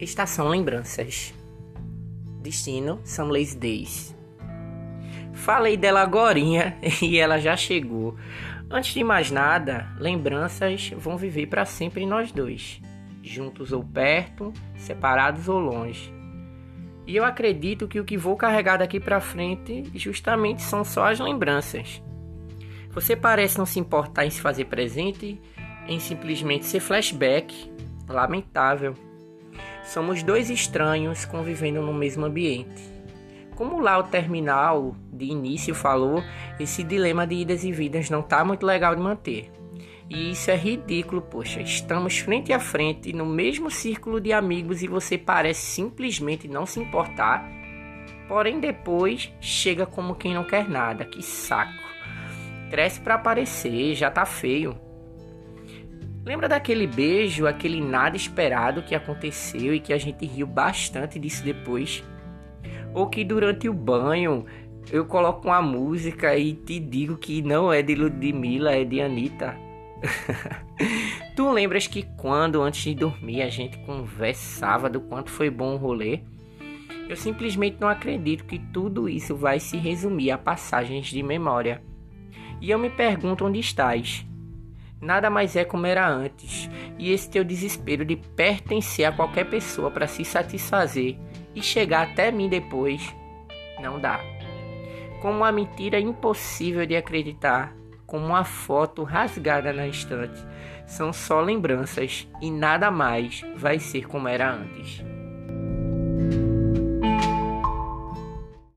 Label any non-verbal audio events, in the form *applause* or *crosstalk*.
Estação Lembranças. Destino Lazy Days. Falei dela agorinha *laughs* e ela já chegou. Antes de mais nada, lembranças vão viver para sempre nós dois, juntos ou perto, separados ou longe. E eu acredito que o que vou carregar daqui para frente justamente são só as lembranças. Você parece não se importar em se fazer presente, em simplesmente ser flashback. Lamentável. Somos dois estranhos convivendo no mesmo ambiente. Como lá o terminal de início falou, esse dilema de idas e vidas não tá muito legal de manter. E isso é ridículo, poxa. Estamos frente a frente no mesmo círculo de amigos e você parece simplesmente não se importar. Porém, depois chega como quem não quer nada. Que saco. Cresce para aparecer, já tá feio. Lembra daquele beijo, aquele nada esperado que aconteceu e que a gente riu bastante disso depois? Ou que durante o banho eu coloco uma música e te digo que não é de Ludmilla, é de Anitta. *laughs* tu lembras que quando antes de dormir a gente conversava do quanto foi bom o rolê? Eu simplesmente não acredito que tudo isso vai se resumir a passagens de memória. E eu me pergunto onde estás nada mais é como era antes, e esse teu desespero de pertencer a qualquer pessoa para se satisfazer e chegar até mim depois, não dá. Como uma mentira impossível de acreditar, como uma foto rasgada na estante, são só lembranças e nada mais vai ser como era antes.